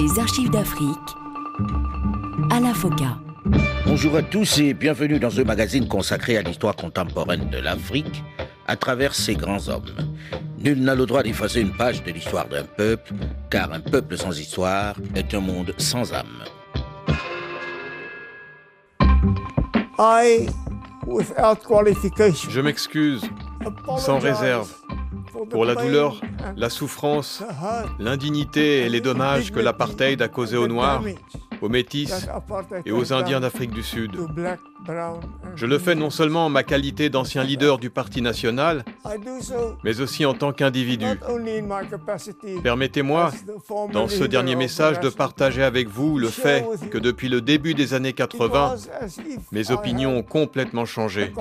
Les archives d'Afrique à la FOCA. Bonjour à tous et bienvenue dans ce magazine consacré à l'histoire contemporaine de l'Afrique à travers ses grands hommes. Nul n'a le droit d'effacer une page de l'histoire d'un peuple, car un peuple sans histoire est un monde sans âme. Je m'excuse, sans réserve, pour la douleur, la souffrance, l'indignité et les dommages que l'apartheid a causés aux Noirs, aux Métis et aux Indiens d'Afrique du Sud. Je le fais non seulement en ma qualité d'ancien leader du Parti national, mais aussi en tant qu'individu. Permettez-moi, dans ce dernier message, de partager avec vous le fait que depuis le début des années 80, mes opinions ont complètement changé.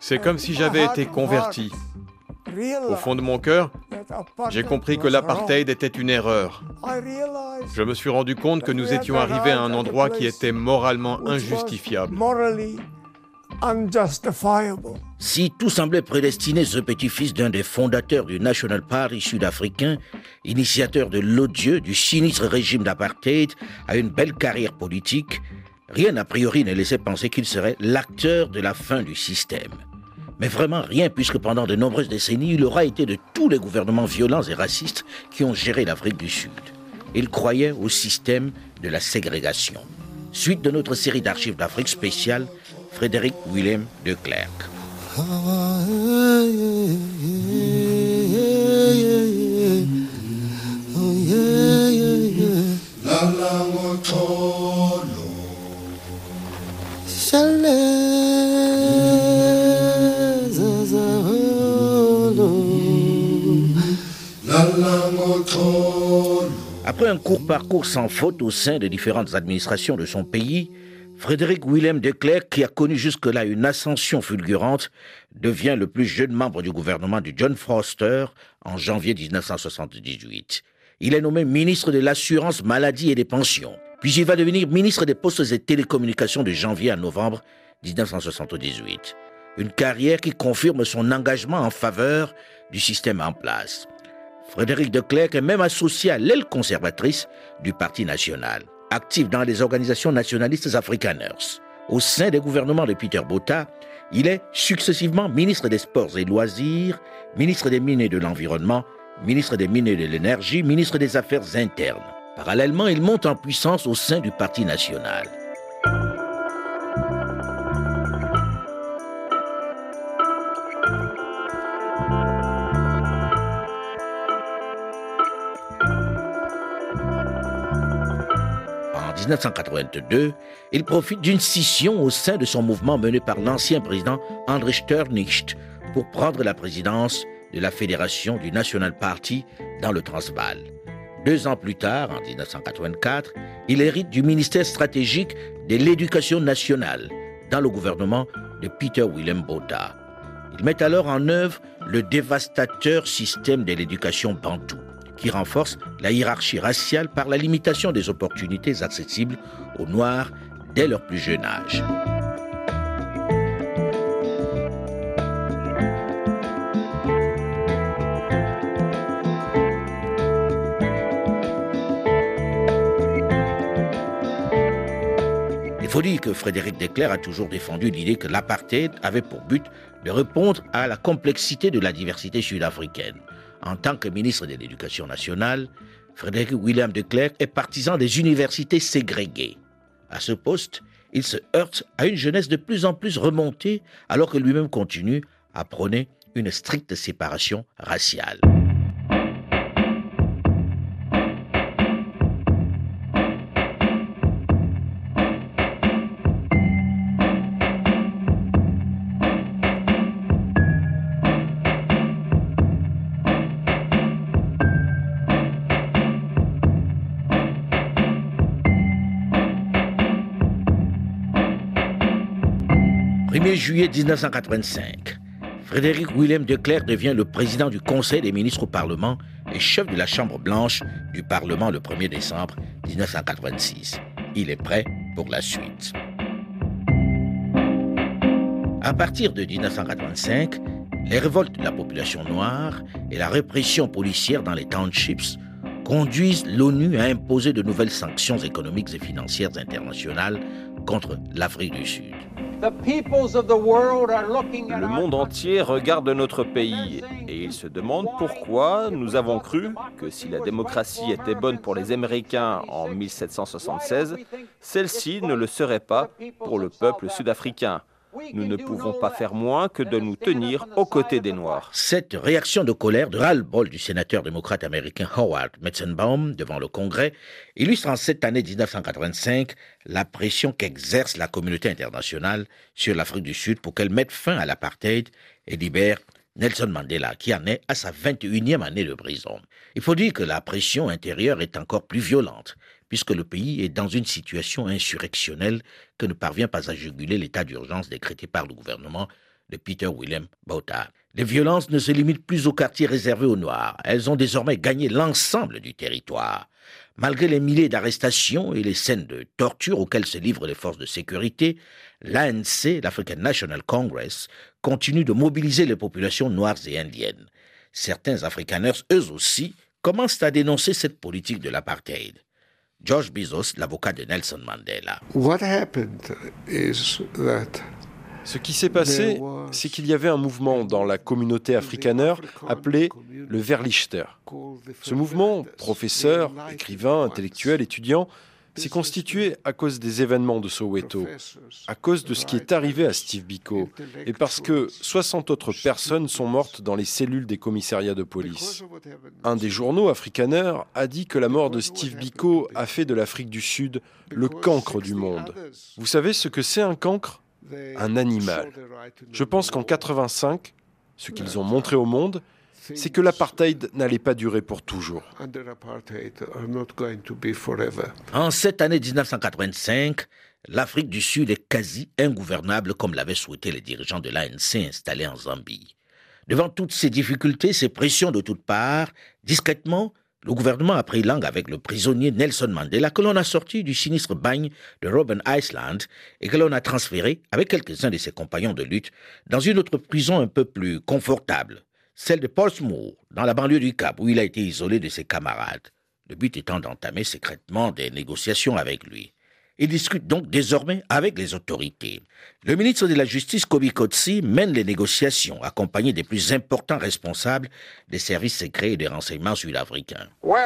C'est comme si j'avais été converti. Au fond de mon cœur, j'ai compris que l'apartheid était une erreur. Je me suis rendu compte que nous étions arrivés à un endroit qui était moralement injustifiable. Si tout semblait prédestiner ce petit-fils d'un des fondateurs du National Party sud-africain, initiateur de l'odieux, du sinistre régime d'apartheid, à une belle carrière politique, rien a priori ne laissait penser qu'il serait l'acteur de la fin du système. Mais vraiment rien, puisque pendant de nombreuses décennies, il aura été de tous les gouvernements violents et racistes qui ont géré l'Afrique du Sud. Il croyait au système de la ségrégation. Suite de notre série d'archives d'Afrique spéciale, Frédéric Willem de Klerk. Après un court parcours sans faute au sein de différentes administrations de son pays, Frédéric Willem de Klerk, qui a connu jusque-là une ascension fulgurante, devient le plus jeune membre du gouvernement de John Foster en janvier 1978. Il est nommé ministre de l'Assurance Maladie et des Pensions. Puis il va devenir ministre des Postes et Télécommunications de janvier à novembre 1978. Une carrière qui confirme son engagement en faveur du système en place. Frédéric de Klerk est même associé à l'aile conservatrice du Parti national, actif dans les organisations nationalistes afrikaners. Au sein des gouvernements de Peter Botha, il est successivement ministre des Sports et Loisirs, ministre des Mines et de l'Environnement, ministre des Mines et de l'Énergie, ministre des Affaires internes. Parallèlement, il monte en puissance au sein du Parti national. 1982, il profite d'une scission au sein de son mouvement mené par l'ancien président André Sternicht pour prendre la présidence de la Fédération du National Party dans le Transvaal. Deux ans plus tard, en 1984, il hérite du ministère stratégique de l'éducation nationale dans le gouvernement de Peter Willem Botha. Il met alors en œuvre le dévastateur système de l'éducation bantou, qui renforce la hiérarchie raciale par la limitation des opportunités accessibles aux Noirs dès leur plus jeune âge. Il faut dire que Frédéric Declerc a toujours défendu l'idée que l'apartheid avait pour but de répondre à la complexité de la diversité sud-africaine. En tant que ministre de l'Éducation nationale, Frédéric William de Klerk est partisan des universités ségrégées. À ce poste, il se heurte à une jeunesse de plus en plus remontée alors que lui-même continue à prôner une stricte séparation raciale. « juillet 1985, Frédéric Willem de Klerk devient le président du Conseil des ministres au Parlement et chef de la Chambre blanche du Parlement le 1er décembre 1986. Il est prêt pour la suite. À partir de 1985, les révoltes de la population noire et la répression policière dans les townships conduisent l'ONU à imposer de nouvelles sanctions économiques et financières internationales contre l'Afrique du Sud. Le monde entier regarde notre pays et il se demande pourquoi nous avons cru que si la démocratie était bonne pour les Américains en 1776, celle-ci ne le serait pas pour le peuple sud-africain. Nous ne pouvons pas faire moins que de nous tenir aux côtés des Noirs. Cette réaction de colère de ras-le-bol du sénateur démocrate américain Howard Metzenbaum devant le Congrès illustre en cette année 1985 la pression qu'exerce la communauté internationale sur l'Afrique du Sud pour qu'elle mette fin à l'apartheid et libère Nelson Mandela, qui en est à sa 21e année de prison. Il faut dire que la pression intérieure est encore plus violente puisque le pays est dans une situation insurrectionnelle que ne parvient pas à juguler l'état d'urgence décrété par le gouvernement de Peter William Botha. Les violences ne se limitent plus aux quartiers réservés aux Noirs. Elles ont désormais gagné l'ensemble du territoire. Malgré les milliers d'arrestations et les scènes de torture auxquelles se livrent les forces de sécurité, l'ANC, l'African National Congress, continue de mobiliser les populations noires et indiennes. Certains Afrikaners, eux aussi, commencent à dénoncer cette politique de l'apartheid. George Bezos, l'avocat de Nelson Mandela. Ce qui s'est passé, c'est qu'il y avait un mouvement dans la communauté afrikaner appelé le Verlichter. Ce mouvement, professeur, écrivain, intellectuel, étudiant, s'est constitué à cause des événements de Soweto, à cause de ce qui est arrivé à Steve Biko, et parce que 60 autres personnes sont mortes dans les cellules des commissariats de police. Un des journaux afrikaners a dit que la mort de Steve Biko a fait de l'Afrique du Sud le cancre du monde. Vous savez ce que c'est un cancre? Un animal. Je pense qu'en 85, ce qu'ils ont montré au monde, c'est que l'apartheid n'allait pas durer pour toujours. En cette année 1985, l'Afrique du Sud est quasi ingouvernable comme l'avaient souhaité les dirigeants de l'ANC installés en Zambie. Devant toutes ces difficultés, ces pressions de toutes parts, discrètement, le gouvernement a pris langue avec le prisonnier Nelson Mandela que l'on a sorti du sinistre bagne de Robben Island et que l'on a transféré, avec quelques-uns de ses compagnons de lutte, dans une autre prison un peu plus confortable, celle de Portsmouth, dans la banlieue du Cap, où il a été isolé de ses camarades, le but étant d'entamer secrètement des négociations avec lui. Il discute donc désormais avec les autorités. Le ministre de la Justice, Kobi Kotsi, mène les négociations, accompagné des plus importants responsables des services secrets et des renseignements sud-africains. Uh,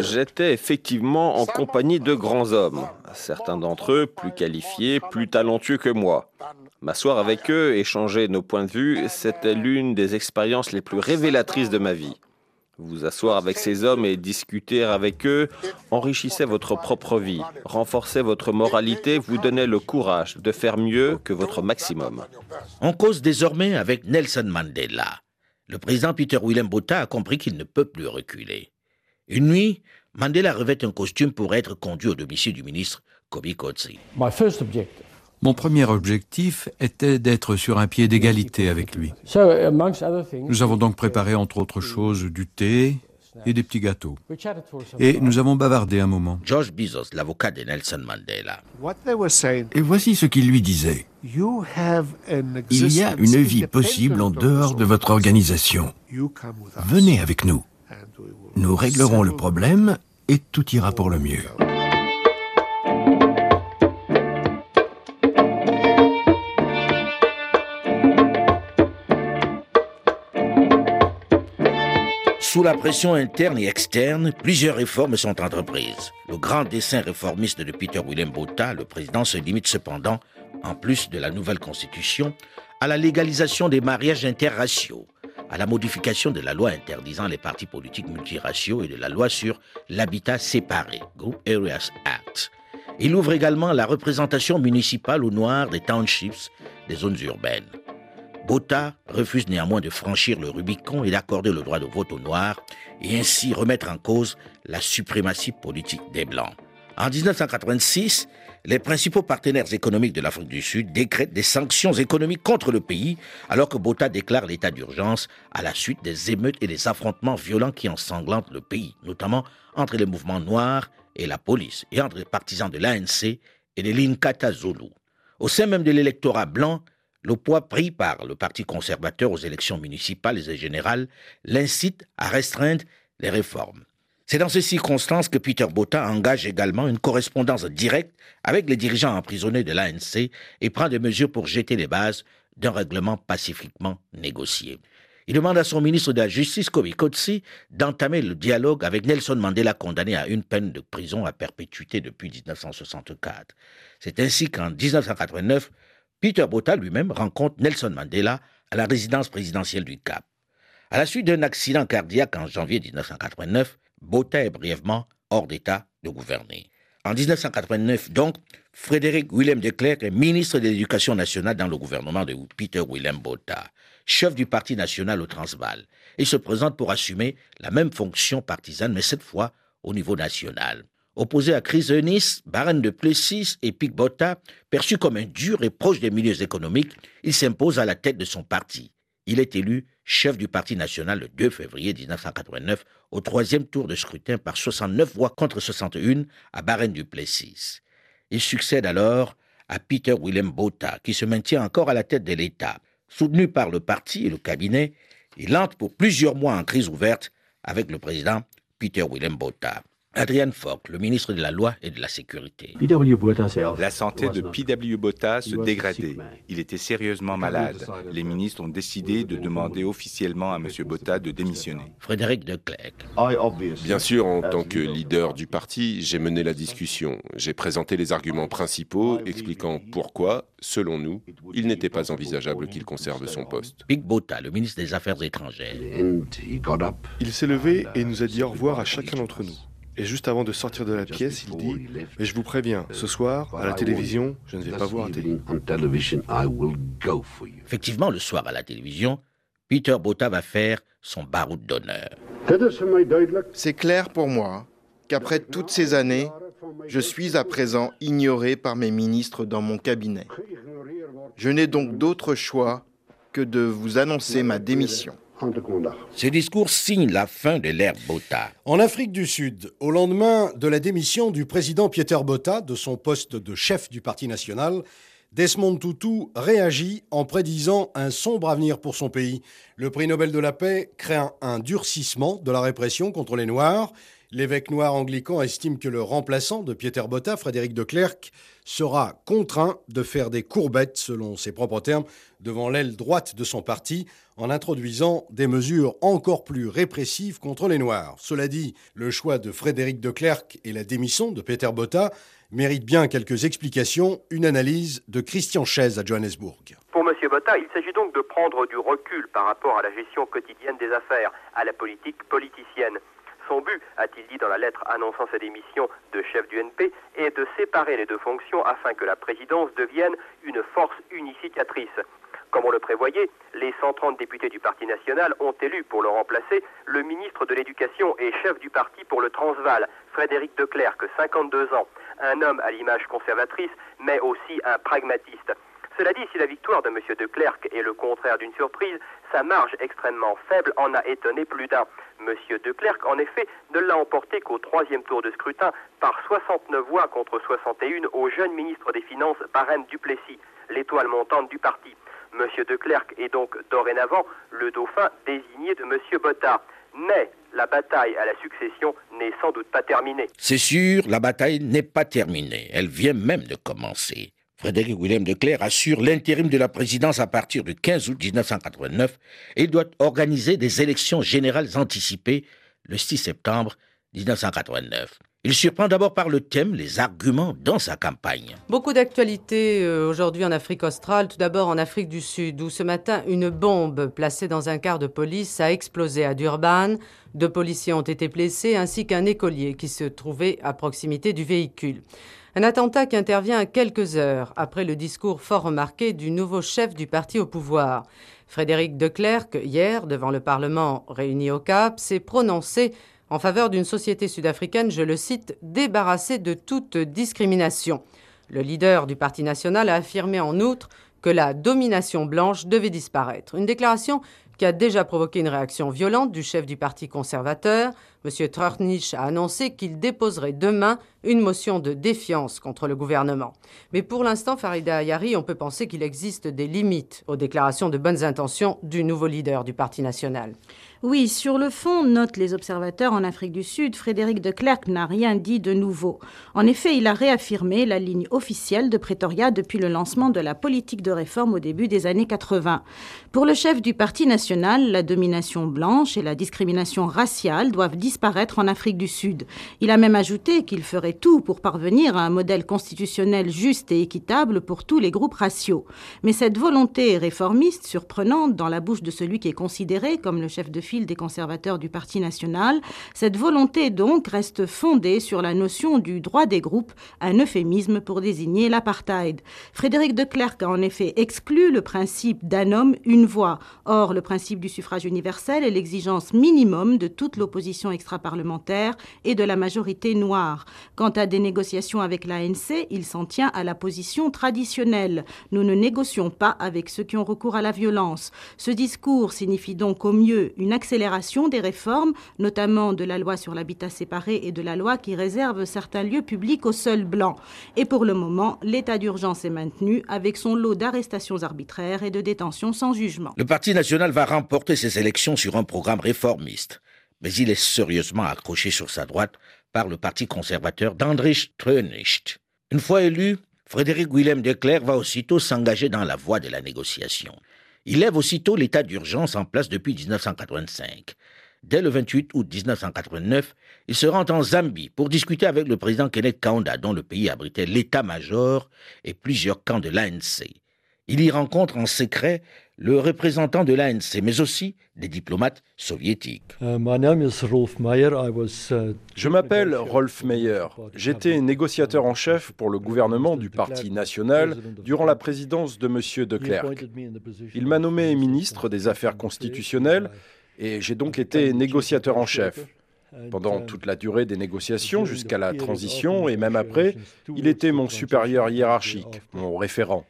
J'étais effectivement en compagnie de grands hommes, certains d'entre eux plus qualifiés, plus talentueux que moi. M'asseoir avec eux, échanger nos points de vue, c'était l'une des expériences les plus révélatrices de ma vie. Vous asseoir avec ces hommes et discuter avec eux enrichissait votre propre vie, renforçait votre moralité, vous donnait le courage de faire mieux que votre maximum. On cause désormais avec Nelson Mandela. Le président Peter William Botha a compris qu'il ne peut plus reculer. Une nuit, Mandela revêt un costume pour être conduit au domicile du ministre Kobi Kotsi. Mon premier objectif était d'être sur un pied d'égalité avec lui. Nous avons donc préparé entre autres choses du thé et des petits gâteaux. Et nous avons bavardé un moment. George Bezos, l'avocat de Nelson Mandela. Et voici ce qu'il lui disait. Il y a une vie possible en dehors de votre organisation. Venez avec nous. Nous réglerons le problème et tout ira pour le mieux. Sous la pression interne et externe, plusieurs réformes sont entreprises. Le grand dessin réformiste de Peter William Botha, le président, se limite cependant, en plus de la nouvelle constitution, à la légalisation des mariages interraciaux, à la modification de la loi interdisant les partis politiques multiraciaux et de la loi sur l'habitat séparé, Group Areas Act. Il ouvre également la représentation municipale aux Noirs des townships, des zones urbaines. Botha refuse néanmoins de franchir le Rubicon et d'accorder le droit de vote aux Noirs et ainsi remettre en cause la suprématie politique des Blancs. En 1986, les principaux partenaires économiques de l'Afrique du Sud décrètent des sanctions économiques contre le pays, alors que Botha déclare l'état d'urgence à la suite des émeutes et des affrontements violents qui ensanglantent le pays, notamment entre les mouvements noirs et la police, et entre les partisans de l'ANC et des Linkata Zulu. Au sein même de l'électorat blanc, le poids pris par le Parti conservateur aux élections municipales et générales l'incite à restreindre les réformes. C'est dans ces circonstances que Peter Botta engage également une correspondance directe avec les dirigeants emprisonnés de l'ANC et prend des mesures pour jeter les bases d'un règlement pacifiquement négocié. Il demande à son ministre de la Justice, Kobi Kotsi, d'entamer le dialogue avec Nelson Mandela, condamné à une peine de prison à perpétuité depuis 1964. C'est ainsi qu'en 1989, Peter Botta lui-même rencontre Nelson Mandela à la résidence présidentielle du Cap. À la suite d'un accident cardiaque en janvier 1989, Botta est brièvement hors d'état de gouverner. En 1989, donc, Frédéric Willem de Klerk est ministre de l'Éducation nationale dans le gouvernement de Peter Willem Botha, chef du Parti national au Transvaal. Il se présente pour assumer la même fonction partisane, mais cette fois au niveau national. Opposé à Chris Eunis, Baron de Plessis et Pic Botha, perçu comme un dur et proche des milieux économiques, il s'impose à la tête de son parti. Il est élu chef du Parti national le 2 février 1989 au troisième tour de scrutin par 69 voix contre 61 à Barren du Plessis. Il succède alors à Peter Willem Botha, qui se maintient encore à la tête de l'État. Soutenu par le parti et le cabinet, il entre pour plusieurs mois en crise ouverte avec le président Peter Willem Botha. Adrian Falk, le ministre de la Loi et de la Sécurité. La santé de P.W. Botha se dégradait. Il était sérieusement malade. Les ministres ont décidé de demander officiellement à M. Botha de démissionner. Frédéric de Klerk. Bien sûr, en tant que leader du parti, j'ai mené la discussion. J'ai présenté les arguments principaux expliquant pourquoi, selon nous, il n'était pas envisageable qu'il conserve son poste. Big Botha, le ministre des Affaires étrangères. Il s'est levé et nous a dit au revoir à chacun d'entre nous. Et juste avant de sortir de la pièce, il dit Mais je vous préviens, ce soir, à la télévision, je ne vais pas vous rater. Effectivement, le soir à la télévision, Peter Botha va faire son baroud d'honneur. C'est clair pour moi qu'après toutes ces années, je suis à présent ignoré par mes ministres dans mon cabinet. Je n'ai donc d'autre choix que de vous annoncer ma démission. Ce discours signe la fin de l'ère Botha. En Afrique du Sud, au lendemain de la démission du président Pieter Botha de son poste de chef du Parti national, Desmond Tutu réagit en prédisant un sombre avenir pour son pays. Le prix Nobel de la paix craint un durcissement de la répression contre les Noirs. L'évêque noir anglican estime que le remplaçant de Pieter Botha, Frédéric de Klerk, sera contraint de faire des courbettes, selon ses propres termes, devant l'aile droite de son parti, en introduisant des mesures encore plus répressives contre les Noirs. Cela dit, le choix de Frédéric de Klerk et la démission de Peter Botta méritent bien quelques explications, une analyse de Christian Chaise à Johannesburg. Pour M. Botta, il s'agit donc de prendre du recul par rapport à la gestion quotidienne des affaires, à la politique politicienne. Son but, a-t-il dit dans la lettre annonçant sa démission de chef du NP, est de séparer les deux fonctions afin que la présidence devienne une force unificatrice. Comme on le prévoyait, les 130 députés du Parti national ont élu pour le remplacer le ministre de l'Éducation et chef du parti pour le Transvaal, Frédéric de Klerk, 52 ans, un homme à l'image conservatrice, mais aussi un pragmatiste. Cela dit, si la victoire de M. de Klerk est le contraire d'une surprise, sa marge extrêmement faible en a étonné plus d'un. M. de Klerk, en effet, ne l'a emporté qu'au troisième tour de scrutin par 69 voix contre 61 au jeune ministre des Finances, Barème Duplessis, l'étoile montante du parti. M. de Klerk est donc dorénavant le dauphin désigné de M. Botta. Mais la bataille à la succession n'est sans doute pas terminée. C'est sûr, la bataille n'est pas terminée. Elle vient même de commencer. Frédéric Willem de Clerc assure l'intérim de la présidence à partir du 15 août 1989 et doit organiser des élections générales anticipées le 6 septembre 1989. Il surprend d'abord par le thème, les arguments dans sa campagne. Beaucoup d'actualités euh, aujourd'hui en Afrique australe. Tout d'abord en Afrique du Sud, où ce matin, une bombe placée dans un car de police a explosé à Durban. Deux policiers ont été blessés, ainsi qu'un écolier qui se trouvait à proximité du véhicule. Un attentat qui intervient quelques heures après le discours fort remarqué du nouveau chef du parti au pouvoir. Frédéric de Klerk, hier, devant le Parlement réuni au Cap, s'est prononcé en faveur d'une société sud-africaine, je le cite, débarrassée de toute discrimination. Le leader du Parti national a affirmé en outre que la domination blanche devait disparaître. Une déclaration qui a déjà provoqué une réaction violente du chef du Parti conservateur, M. Trörnich a annoncé qu'il déposerait demain une motion de défiance contre le gouvernement. Mais pour l'instant, Farida Ayari, on peut penser qu'il existe des limites aux déclarations de bonnes intentions du nouveau leader du Parti national. Oui, sur le fond, notent les observateurs en Afrique du Sud, Frédéric de Klerk n'a rien dit de nouveau. En effet, il a réaffirmé la ligne officielle de Pretoria depuis le lancement de la politique de réforme au début des années 80. Pour le chef du Parti national, la domination blanche et la discrimination raciale doivent disparaître en Afrique du Sud. Il a même ajouté qu'il ferait tout pour parvenir à un modèle constitutionnel juste et équitable pour tous les groupes raciaux. Mais cette volonté réformiste, surprenante dans la bouche de celui qui est considéré comme le chef de file des conservateurs du Parti national, cette volonté donc reste fondée sur la notion du droit des groupes, un euphémisme pour désigner l'apartheid. Frédéric de Klerk a en effet exclu le principe d'un homme, une voix. Or, le principe du suffrage universel est l'exigence minimum de toute l'opposition extra-parlementaire et de la majorité noire. Quant à des négociations avec l'ANC, il s'en tient à la position traditionnelle. Nous ne négocions pas avec ceux qui ont recours à la violence. Ce discours signifie donc au mieux une accélération des réformes, notamment de la loi sur l'habitat séparé et de la loi qui réserve certains lieux publics aux seuls blancs. Et pour le moment, l'état d'urgence est maintenu avec son lot d'arrestations arbitraires et de détentions sans jugement. Le Parti national va remporter ses élections sur un programme réformiste, mais il est sérieusement accroché sur sa droite par le Parti conservateur d'Andrich Trönicht. Une fois élu, Frédéric Willem de Klerk va aussitôt s'engager dans la voie de la négociation. Il lève aussitôt l'état d'urgence en place depuis 1985. Dès le 28 août 1989, il se rend en Zambie pour discuter avec le président Kenneth Kaunda, dont le pays abritait l'état-major et plusieurs camps de l'ANC. Il y rencontre en secret le représentant de l'ANC, mais aussi des diplomates soviétiques. Uh, Je m'appelle Rolf Meyer. J'étais négociateur en chef pour le gouvernement du Parti national durant la présidence de M. de Klerk. Il m'a nommé ministre des Affaires constitutionnelles et j'ai donc été négociateur en chef. Pendant toute la durée des négociations, jusqu'à la transition et même après, il était mon supérieur hiérarchique, mon référent.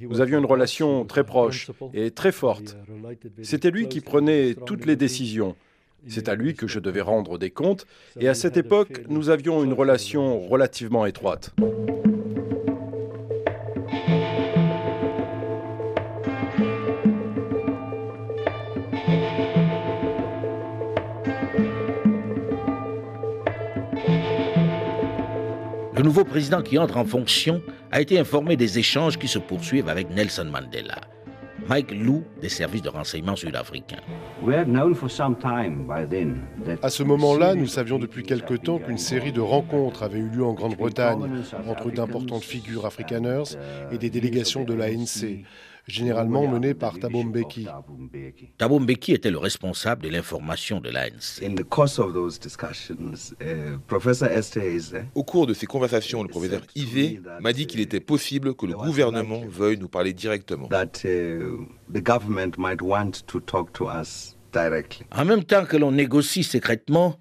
Nous avions une relation très proche et très forte. C'était lui qui prenait toutes les décisions. C'est à lui que je devais rendre des comptes. Et à cette époque, nous avions une relation relativement étroite. Nouveau président qui entre en fonction a été informé des échanges qui se poursuivent avec Nelson Mandela. Mike Lou des services de renseignement sud-africains. À ce moment-là, nous savions depuis quelque temps qu'une série de rencontres avait eu lieu en Grande-Bretagne entre d'importantes figures afrikaners et des délégations de l'ANC généralement mené par Thabo Mbeki. Thabo Mbeki était le responsable de l'information de l'ANC. Uh, Au cours de ces conversations, le professeur Ivé m'a dit qu'il était possible que le gouvernement veuille nous parler directement. Uh, en même temps que l'on négocie secrètement,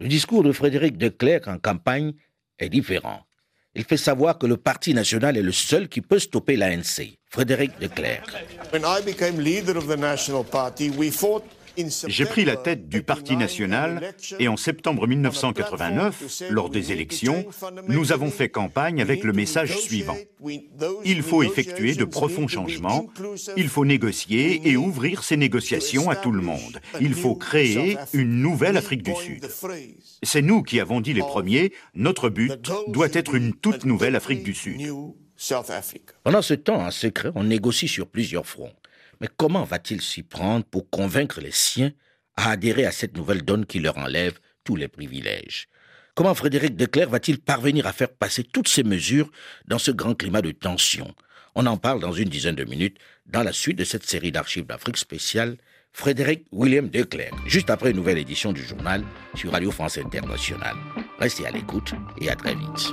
le discours de Frédéric de Klerk en campagne est différent. Il fait savoir que le Parti national est le seul qui peut stopper l'ANC. Frédéric de Klerk. J'ai pris la tête du Parti national et en septembre 1989, lors des élections, nous avons fait campagne avec le message suivant. Il faut effectuer de profonds changements, il faut négocier et ouvrir ces négociations à tout le monde. Il faut créer une nouvelle Afrique du Sud. C'est nous qui avons dit les premiers, notre but doit être une toute nouvelle Afrique du Sud. Pendant ce temps, en secret, on négocie sur plusieurs fronts. Mais comment va-t-il s'y prendre pour convaincre les siens à adhérer à cette nouvelle donne qui leur enlève tous les privilèges? Comment Frédéric Declerc va-t-il parvenir à faire passer toutes ces mesures dans ce grand climat de tension? On en parle dans une dizaine de minutes dans la suite de cette série d'archives d'Afrique spéciale Frédéric William Declerc, juste après une nouvelle édition du journal sur Radio France Internationale. Restez à l'écoute et à très vite.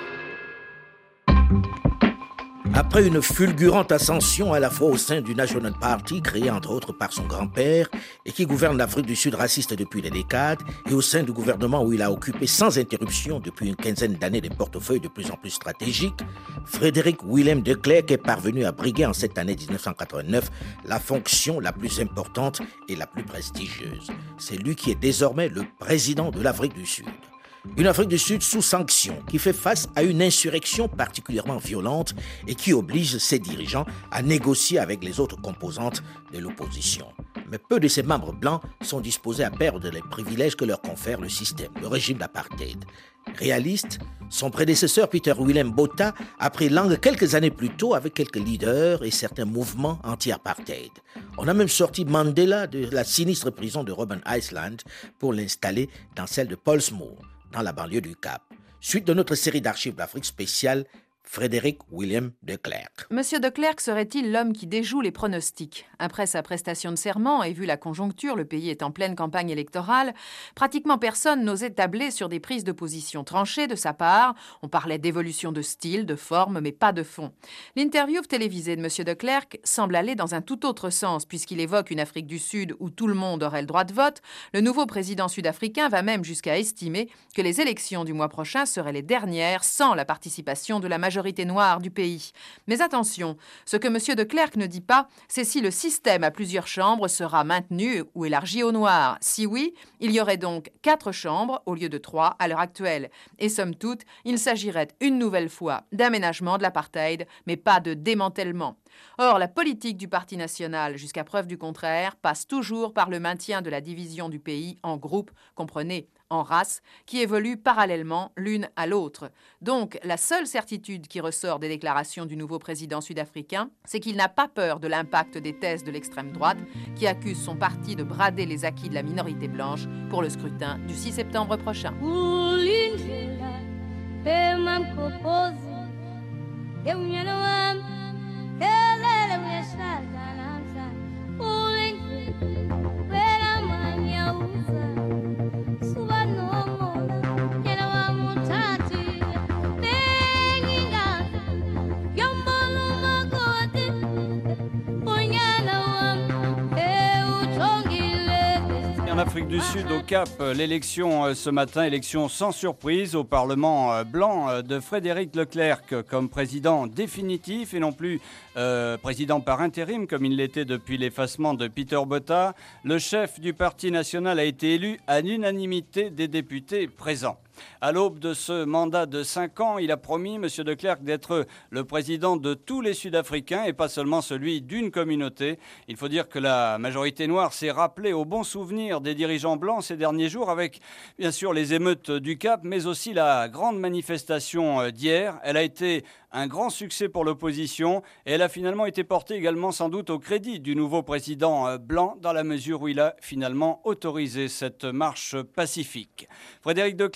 Après une fulgurante ascension à la fois au sein du National Party, créé entre autres par son grand-père, et qui gouverne l'Afrique du Sud raciste depuis des décades, et au sein du gouvernement où il a occupé sans interruption depuis une quinzaine d'années des portefeuilles de plus en plus stratégiques, Frédéric Willem de Klerk est parvenu à briguer en cette année 1989 la fonction la plus importante et la plus prestigieuse. C'est lui qui est désormais le président de l'Afrique du Sud. Une Afrique du Sud sous sanction qui fait face à une insurrection particulièrement violente et qui oblige ses dirigeants à négocier avec les autres composantes de l'opposition. Mais peu de ses membres blancs sont disposés à perdre les privilèges que leur confère le système, le régime d'apartheid. Réaliste, son prédécesseur Peter Willem Botha a pris langue quelques années plus tôt avec quelques leaders et certains mouvements anti-apartheid. On a même sorti Mandela de la sinistre prison de Robben Island pour l'installer dans celle de Portsmouth dans la banlieue du Cap. Suite de notre série d'archives d'Afrique spéciale, Frédéric William de Klerk. Monsieur de Klerk serait-il l'homme qui déjoue les pronostics? Après sa prestation de serment et vu la conjoncture, le pays est en pleine campagne électorale, pratiquement personne n'osait tabler sur des prises de position tranchées de sa part. On parlait d'évolution de style, de forme, mais pas de fond. L'interview télévisée de Monsieur de Klerk semble aller dans un tout autre sens, puisqu'il évoque une Afrique du Sud où tout le monde aurait le droit de vote. Le nouveau président sud-africain va même jusqu'à estimer que les élections du mois prochain seraient les dernières sans la participation de la majorité noire du pays. Mais attention, ce que M. de Klerk ne dit pas, c'est si le système à plusieurs chambres sera maintenu ou élargi au noir. Si oui, il y aurait donc quatre chambres au lieu de trois à l'heure actuelle. Et somme toute, il s'agirait une nouvelle fois d'aménagement de l'apartheid, mais pas de démantèlement. Or, la politique du Parti national, jusqu'à preuve du contraire, passe toujours par le maintien de la division du pays en groupes, comprenez, en races, qui évoluent parallèlement l'une à l'autre. Donc, la seule certitude qui ressort des déclarations du nouveau président sud-africain, c'est qu'il n'a pas peur de l'impact des thèses de l'extrême droite, qui accuse son parti de brader les acquis de la minorité blanche pour le scrutin du 6 septembre prochain. Afrique du Sud, au Cap, l'élection euh, ce matin, élection sans surprise au Parlement euh, blanc euh, de Frédéric Leclerc comme président définitif et non plus président par intérim comme il l'était depuis l'effacement de Peter Botta. Le chef du Parti national a été élu à l'unanimité des députés présents. À l'aube de ce mandat de cinq ans, il a promis, M. de Klerk, d'être le président de tous les Sud-Africains et pas seulement celui d'une communauté. Il faut dire que la majorité noire s'est rappelée au bon souvenir des dirigeants blancs ces derniers jours avec, bien sûr, les émeutes du Cap, mais aussi la grande manifestation d'hier. Elle a été un grand succès pour l'opposition et elle a finalement été portée également sans doute au crédit du nouveau président euh, blanc dans la mesure où il a finalement autorisé cette marche pacifique. Frédéric de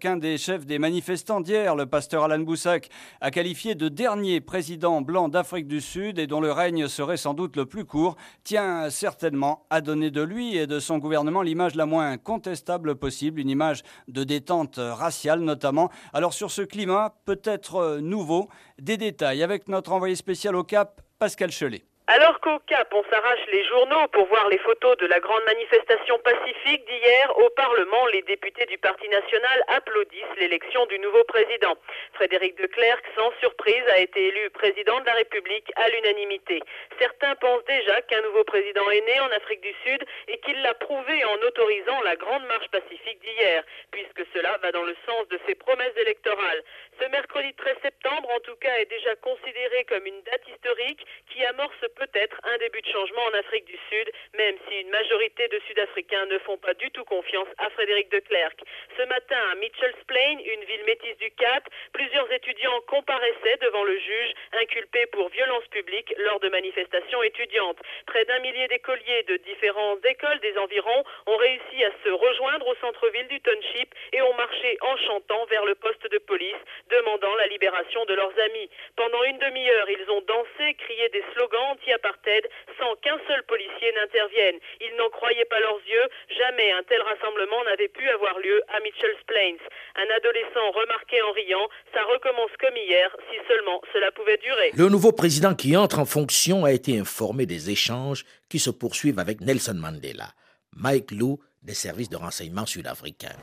Qu'un des chefs des manifestants d'hier, le pasteur Alan Boussac, a qualifié de dernier président blanc d'Afrique du Sud et dont le règne serait sans doute le plus court, tient certainement à donner de lui et de son gouvernement l'image la moins contestable possible, une image de détente raciale notamment. Alors sur ce climat peut-être euh, nouveau, des détails avec notre envoyé spécial au Cap, Pascal Chelet. Alors qu'au Cap, on s'arrache les journaux pour voir les photos de la grande manifestation pacifique d'hier, au Parlement, les députés du Parti national applaudissent l'élection du nouveau président. Frédéric de Klerk, sans surprise, a été élu président de la République à l'unanimité. Certains pensent déjà qu'un nouveau président est né en Afrique du Sud et qu'il l'a prouvé en autorisant la grande marche pacifique d'hier, puisque cela va dans le sens de ses promesses électorales. Ce mercredi 13 septembre, en tout cas, est déjà considéré comme une date historique qui amorce peut-être un début de changement en Afrique du Sud, même si une majorité de Sud-Africains ne font pas du tout confiance à Frédéric de Klerk. Ce matin, à Mitchell's Plain, une ville métisse du Cap, plusieurs étudiants comparaissaient devant le juge, inculpés pour violence publique lors de manifestations étudiantes. Près d'un millier d'écoliers de différentes écoles des environs ont réussi à se rejoindre au centre-ville du township et ont marché en chantant vers le poste de police, demandant la libération de leurs amis. Pendant une demi-heure, ils ont dansé, crié des slogans anti-apartheid sans qu'un seul policier n'intervienne. Ils n'en croyaient pas leurs yeux. Jamais un tel rassemblement n'avait pu avoir lieu à Mitchell's Plains. Un adolescent remarquait en riant Ça recommence comme hier, si seulement cela pouvait durer. Le nouveau président qui entre en fonction a été informé des échanges qui se poursuivent avec Nelson Mandela. Mike Lou des services de renseignement sud-africains.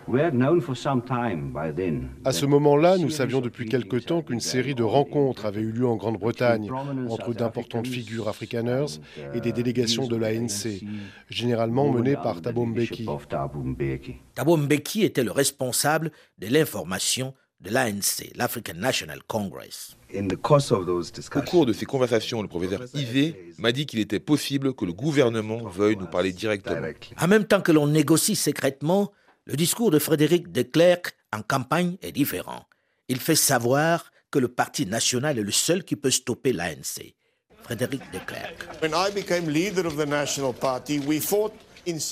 À ce moment-là, nous savions depuis quelque temps qu'une série de rencontres avait eu lieu en Grande-Bretagne entre d'importantes figures afrikaners et des délégations de l'ANC, généralement menées par Thabo Mbeki. Thabo Mbeki était le responsable de l'information de l'ANC, l'African National Congress. Au cours de ces conversations, le professeur Ivé m'a dit qu'il était possible que le gouvernement veuille nous parler directement. En même temps que l'on négocie secrètement, le discours de Frédéric de Klerk en campagne est différent. Il fait savoir que le Parti national est le seul qui peut stopper l'ANC. Frédéric de Klerk.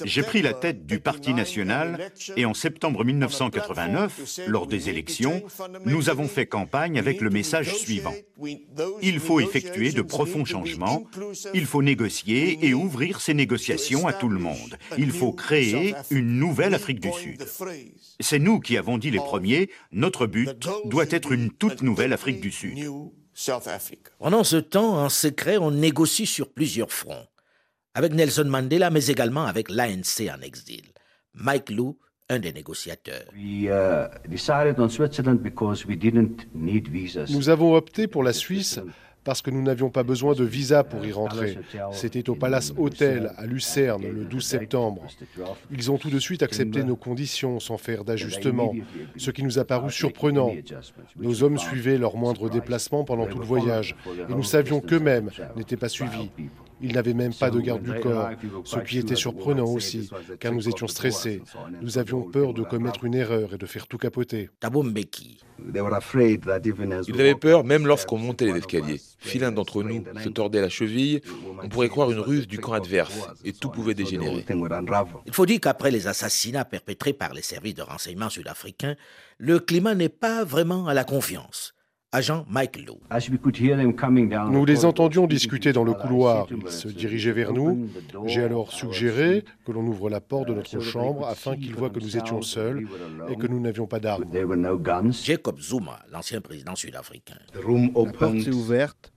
J'ai pris la tête du Parti national et en septembre 1989, lors des élections, nous avons fait campagne avec le message suivant. Il faut effectuer de profonds changements, il faut négocier et ouvrir ces négociations à tout le monde. Il faut créer une nouvelle Afrique du Sud. C'est nous qui avons dit les premiers, notre but doit être une toute nouvelle Afrique du Sud. Pendant ce temps, en secret, on négocie sur plusieurs fronts avec Nelson Mandela, mais également avec l'ANC en exil. Mike Lou, un des négociateurs. Nous avons opté pour la Suisse parce que nous n'avions pas besoin de visa pour y rentrer. C'était au Palace Hotel à Lucerne le 12 septembre. Ils ont tout de suite accepté nos conditions sans faire d'ajustement, ce qui nous a paru surprenant. Nos hommes suivaient leurs moindres déplacements pendant tout le voyage et nous savions qu'eux-mêmes n'étaient pas suivis. Ils n'avaient même pas de garde du corps, ce qui était surprenant aussi, car nous étions stressés. Nous avions peur de commettre une erreur et de faire tout capoter. Ils avaient peur même lorsqu'on montait les escaliers. Si l'un d'entre nous se tordait la cheville, on pourrait croire une ruse du camp adverse et tout pouvait dégénérer. Il faut dire qu'après les assassinats perpétrés par les services de renseignement sud-africains, le climat n'est pas vraiment à la confiance agent Mike Lowe. Nous les entendions discuter dans le couloir. Ils se dirigeaient vers nous. J'ai alors suggéré que l'on ouvre la porte de notre chambre afin qu'ils voient que nous étions seuls et que nous n'avions pas d'armes. Jacob Zuma, l'ancien président sud-africain. La porte s'est ouverte.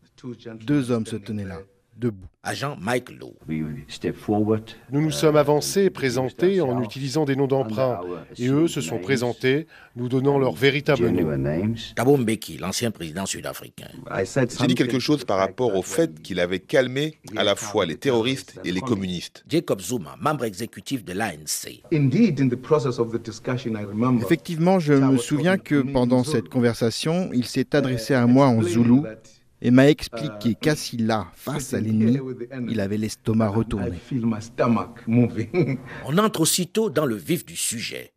Deux hommes se tenaient là debout. Agent Mike Lowe. Nous nous sommes avancés et présentés en utilisant des noms d'emprunt. Et eux se sont présentés, nous donnant leur véritable nom. Thabo Mbeki, l'ancien président sud-africain. J'ai dit quelque chose par rapport au fait qu'il avait calmé à la fois les terroristes et les communistes. Jacob Zuma, membre exécutif de l'ANC. Effectivement, je me souviens que pendant cette conversation, il s'est adressé à moi en zoulou et m'a expliqué qu'assis là, face à l'ennemi, il avait l'estomac retourné. On entre aussitôt dans le vif du sujet.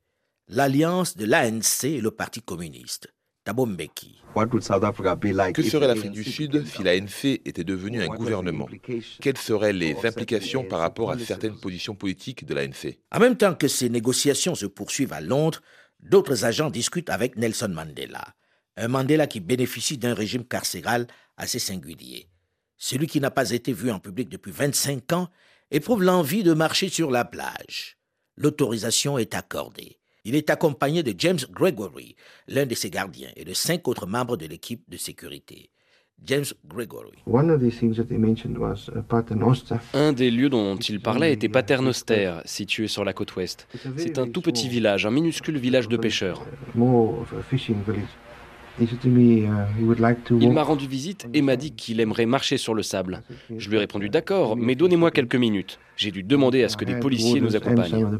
L'alliance de l'ANC et le Parti communiste. Thabo Mbeki. Que serait l'Afrique du Sud si l'ANC était devenue un gouvernement? Quelles seraient les implications par rapport à certaines positions politiques de l'ANC En même temps que ces négociations se poursuivent à Londres, d'autres agents discutent avec Nelson Mandela. Un Mandela qui bénéficie d'un régime carcéral assez singulier. Celui qui n'a pas été vu en public depuis 25 ans éprouve l'envie de marcher sur la plage. L'autorisation est accordée. Il est accompagné de James Gregory, l'un de ses gardiens, et de cinq autres membres de l'équipe de sécurité. James Gregory. Un des lieux dont il parlait était Paternoster, situé sur la côte ouest. C'est un tout petit village, un minuscule village de pêcheurs. Il m'a rendu visite et m'a dit qu'il aimerait marcher sur le sable. Je lui ai répondu d'accord, mais donnez-moi quelques minutes. J'ai dû demander à ce que des policiers nous accompagnent.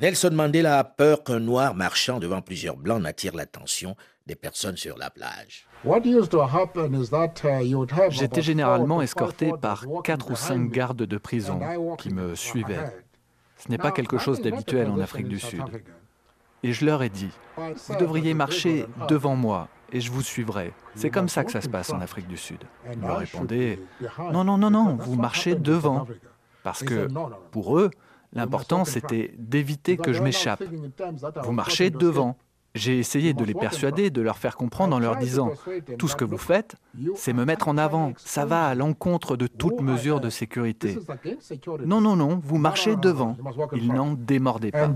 Nelson Mandela a peur qu'un noir marchant devant plusieurs blancs n'attire l'attention des personnes sur la plage. J'étais généralement escorté par quatre ou cinq gardes de prison qui me suivaient. Ce n'est pas quelque chose d'habituel en Afrique du Sud. Et je leur ai dit, vous devriez marcher devant moi et je vous suivrai. C'est comme ça que ça se passe en Afrique du Sud. Ils me répondaient, non, non, non, non, vous marchez devant. Parce que pour eux, l'important c'était d'éviter que je m'échappe. Vous marchez devant. J'ai essayé de les persuader, de leur faire comprendre en leur disant, tout ce que vous faites, c'est me mettre en avant, ça va à l'encontre de toute mesure de sécurité. Non, non, non, vous marchez devant. Ils n'en démordaient pas.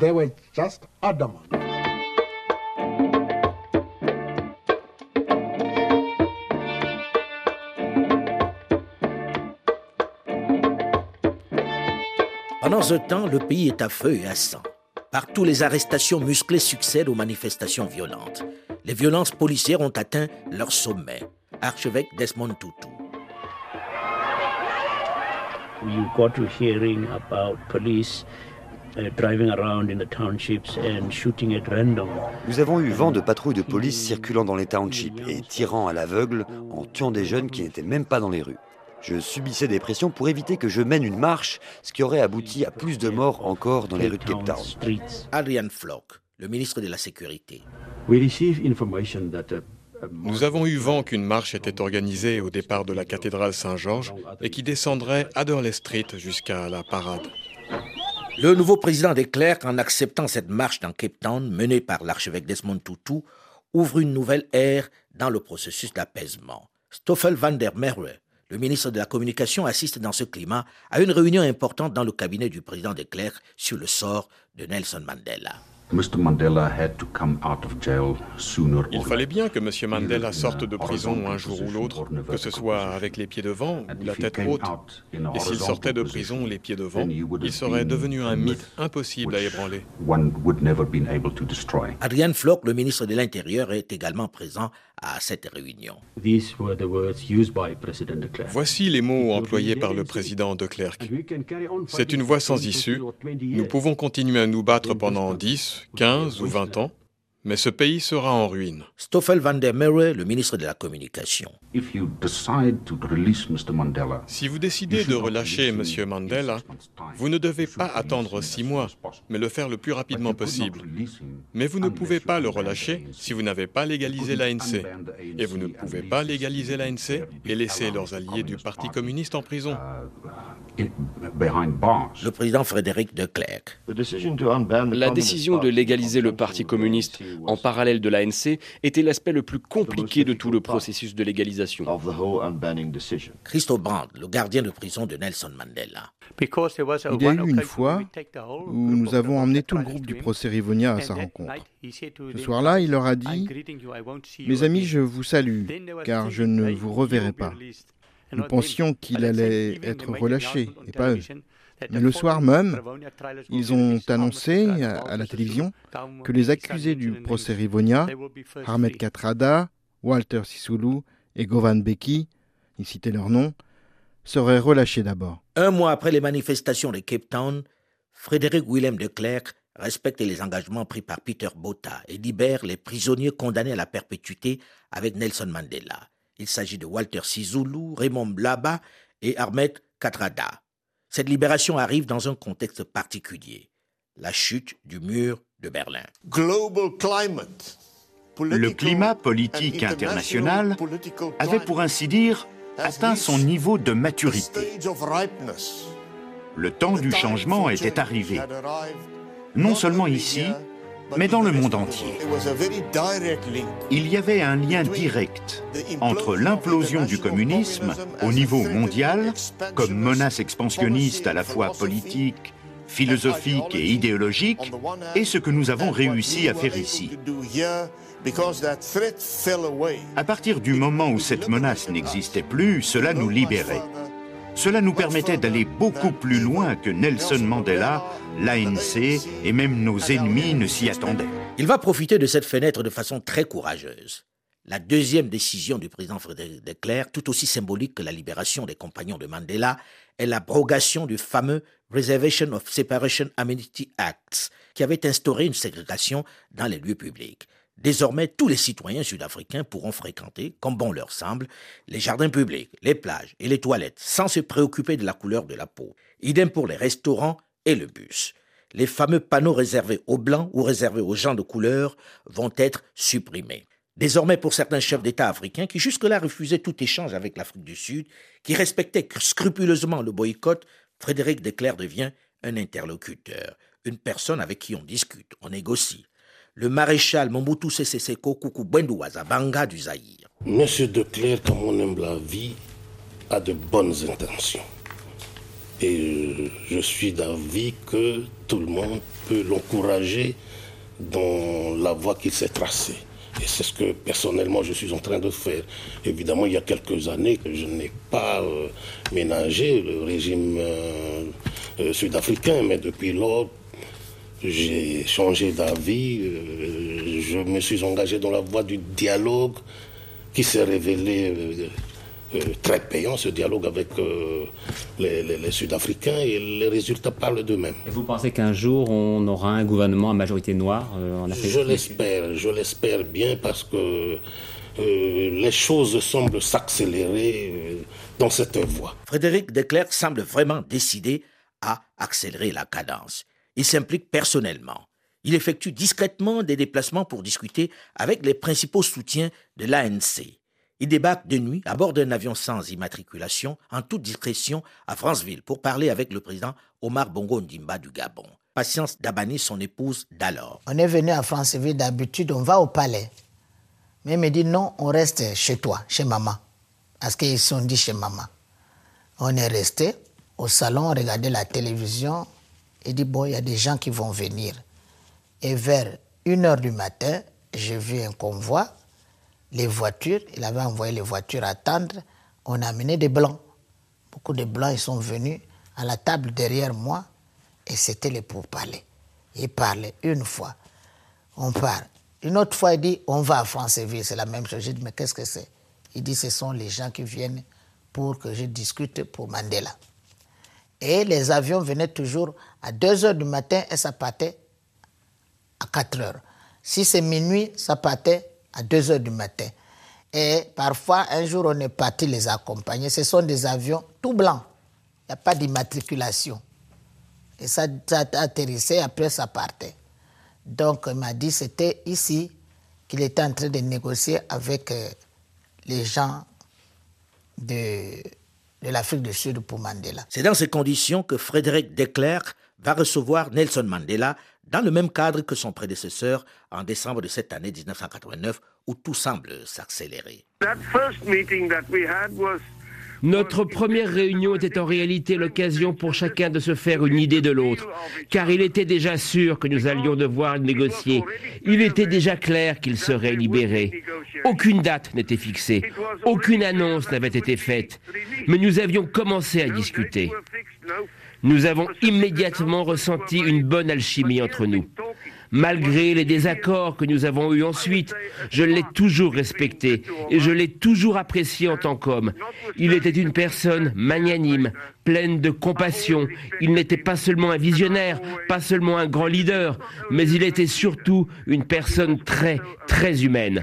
Pendant ce temps, le pays est à feu et à sang. Partout, les arrestations musclées succèdent aux manifestations violentes. Les violences policières ont atteint leur sommet. Archevêque Desmond Tutu. Nous avons eu vent de patrouilles de police circulant dans les townships et tirant à l'aveugle en tuant des jeunes qui n'étaient même pas dans les rues. Je subissais des pressions pour éviter que je mène une marche, ce qui aurait abouti à plus de morts encore dans les rues de Cape Town. Adrian Flock, le ministre de la Sécurité. Nous avons eu vent qu'une marche était organisée au départ de la cathédrale Saint-Georges et qui descendrait Adderley Street jusqu'à la parade. Le nouveau président déclare qu'en acceptant cette marche dans Cape Town, menée par l'archevêque Desmond Tutu, ouvre une nouvelle ère dans le processus d'apaisement. Stoffel van der Merwe, le ministre de la Communication assiste dans ce climat à une réunion importante dans le cabinet du président de Klerk sur le sort de Nelson Mandela. Il fallait bien que M. Mandela sorte de prison un jour ou l'autre, que ce soit avec les pieds devant ou la tête haute. Et s'il sortait de prison les pieds devant, il serait devenu un mythe impossible à ébranler. Adrian Flock, le ministre de l'Intérieur, est également présent à cette réunion. Voici les mots employés par le président de Klerk. C'est une voie sans issue. Nous pouvons continuer à nous battre pendant 10, 15 ou 20 ans, mais ce pays sera en ruine. Stoffel van der Merwe, le ministre de la Communication. Si vous décidez de relâcher M. Mandela, vous ne devez pas attendre six mois, mais le faire le plus rapidement possible. Mais vous ne pouvez pas le relâcher si vous n'avez pas légalisé l'ANC. Et vous ne pouvez pas légaliser l'ANC et laisser leurs alliés du Parti communiste en prison. Le président Frédéric de Klerk. La décision de légaliser le Parti communiste en parallèle de l'ANC était l'aspect le plus compliqué de tout le processus de légalisation. Christo Brandt, le gardien de prison de Nelson Mandela. Il y a eu une fois où nous avons emmené tout le groupe du procès Rivonia à sa rencontre. Ce soir-là, il leur a dit Mes amis, je vous salue, car je ne vous reverrai pas. Nous pensions qu'il allait être relâché, et pas eux. Mais le soir même, ils ont annoncé à la télévision que les accusés du procès Rivonia, Ahmed Katrada, Walter Sisulu et Govan Beki, ils citaient leurs noms, seraient relâchés d'abord. Un mois après les manifestations de Cape Town, Frédéric Willem de Klerk respecte les engagements pris par Peter Botha et libère les prisonniers condamnés à la perpétuité avec Nelson Mandela. Il s'agit de Walter Sisulu, Raymond Blaba et Ahmed Katrada. Cette libération arrive dans un contexte particulier, la chute du mur de Berlin. Le climat politique international avait pour ainsi dire atteint son niveau de maturité. Le temps du changement était arrivé, non seulement ici, mais dans le monde entier. Il y avait un lien direct entre l'implosion du communisme au niveau mondial, comme menace expansionniste à la fois politique, philosophique et idéologique, et ce que nous avons réussi à faire ici. À partir du moment où cette menace n'existait plus, cela nous libérait. Cela nous permettait d'aller beaucoup plus loin que Nelson Mandela, l'ANC et même nos ennemis ne s'y attendaient. Il va profiter de cette fenêtre de façon très courageuse. La deuxième décision du président Frédéric de Klerk, tout aussi symbolique que la libération des compagnons de Mandela, est l'abrogation du fameux Reservation of Separation Amenity Act, qui avait instauré une ségrégation dans les lieux publics. Désormais, tous les citoyens sud-africains pourront fréquenter, comme bon leur semble, les jardins publics, les plages et les toilettes sans se préoccuper de la couleur de la peau. Idem pour les restaurants et le bus. Les fameux panneaux réservés aux blancs ou réservés aux gens de couleur vont être supprimés. Désormais, pour certains chefs d'État africains qui jusque-là refusaient tout échange avec l'Afrique du Sud, qui respectaient scrupuleusement le boycott, Frédéric Declerc devient un interlocuteur, une personne avec qui on discute, on négocie. Le maréchal Mobutu Sese Seko Kuku Banga du Zaïre. Monsieur Declerc, comme on aime la vie, a de bonnes intentions. Et je suis d'avis que tout le monde peut l'encourager dans la voie qu'il s'est tracée. Et c'est ce que personnellement je suis en train de faire. Évidemment, il y a quelques années, je n'ai pas euh, ménagé le régime euh, euh, sud-africain, mais depuis lors, j'ai changé d'avis. je me suis engagé dans la voie du dialogue qui s'est révélé très payant, ce dialogue avec les, les Sud-Africains, et les résultats parlent d'eux-mêmes. Et vous pensez qu'un jour, on aura un gouvernement à majorité noire en Afrique Je l'espère, je l'espère bien, parce que les choses semblent s'accélérer dans cette voie. Frédéric Declerc semble vraiment décidé à accélérer la cadence. Il s'implique personnellement. Il effectue discrètement des déplacements pour discuter avec les principaux soutiens de l'ANC. Il débarque de nuit à bord d'un avion sans immatriculation, en toute discrétion, à Franceville pour parler avec le président Omar Bongo Ndimba du Gabon. Patience Dabani, son épouse d'alors. On est venu à Franceville, d'habitude, on va au palais. Mais il me dit non, on reste chez toi, chez maman. Parce qu'ils sont dit chez maman. On est resté au salon, on regardait la télévision. Il dit bon, il y a des gens qui vont venir. Et vers 1h du matin, j'ai vu un convoi les voitures, il avait envoyé les voitures attendre. On a amené des blancs. Beaucoup de blancs, ils sont venus à la table derrière moi et c'était les pourparlers. Ils parlaient une fois, on parle. Une autre fois, il dit on va à Franceville, c'est la même chose. J'ai dit mais qu'est-ce que c'est? Il dit ce sont les gens qui viennent pour que je discute pour Mandela. Et les avions venaient toujours à 2 heures du matin et ça partait à 4 heures. Si c'est minuit, ça partait à 2 heures du matin. Et parfois, un jour, on est parti les accompagner. Ce sont des avions tout blancs. Il n'y a pas d'immatriculation. Et ça, atterrissait, après ça partait. Donc, il m'a dit c'était ici qu'il était en train de négocier avec euh, les gens de, de l'Afrique du Sud pour Mandela. C'est dans ces conditions que Frédéric Declerc va recevoir Nelson Mandela dans le même cadre que son prédécesseur en décembre de cette année 1989 où tout semble s'accélérer. Notre première réunion était en réalité l'occasion pour chacun de se faire une idée de l'autre, car il était déjà sûr que nous allions devoir négocier. Il était déjà clair qu'il serait libéré. Aucune date n'était fixée, aucune annonce n'avait été faite, mais nous avions commencé à discuter. Nous avons immédiatement ressenti une bonne alchimie entre nous. Malgré les désaccords que nous avons eus ensuite, je l'ai toujours respecté et je l'ai toujours apprécié en tant qu'homme. Il était une personne magnanime, pleine de compassion. Il n'était pas seulement un visionnaire, pas seulement un grand leader, mais il était surtout une personne très, très humaine.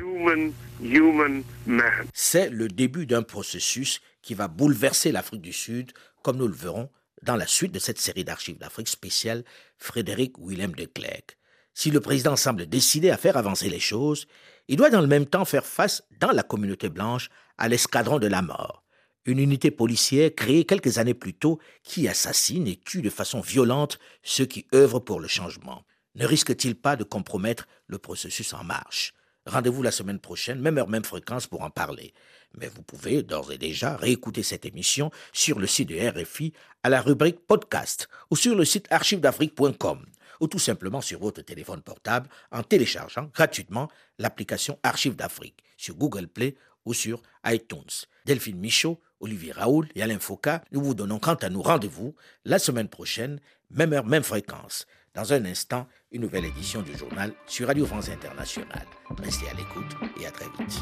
C'est le début d'un processus qui va bouleverser l'Afrique du Sud, comme nous le verrons dans la suite de cette série d'archives d'Afrique spéciale Frédéric Willem de Klerk. Si le président semble décidé à faire avancer les choses, il doit dans le même temps faire face, dans la communauté blanche, à l'escadron de la mort, une unité policière créée quelques années plus tôt qui assassine et tue de façon violente ceux qui œuvrent pour le changement. Ne risque-t-il pas de compromettre le processus en marche? Rendez-vous la semaine prochaine, même heure, même fréquence pour en parler. Mais vous pouvez d'ores et déjà réécouter cette émission sur le site de RFI à la rubrique podcast ou sur le site archivedafrique.com ou tout simplement sur votre téléphone portable en téléchargeant gratuitement l'application Archives d'Afrique sur Google Play ou sur iTunes. Delphine Michaud, Olivier Raoul et Alain Foucault, nous vous donnons quant à nous rendez-vous la semaine prochaine, même heure, même fréquence. Dans un instant, une nouvelle édition du journal sur Radio France Internationale. Restez à l'écoute et à très vite.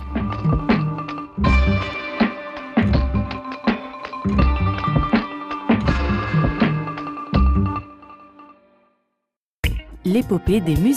L'épopée des musiques.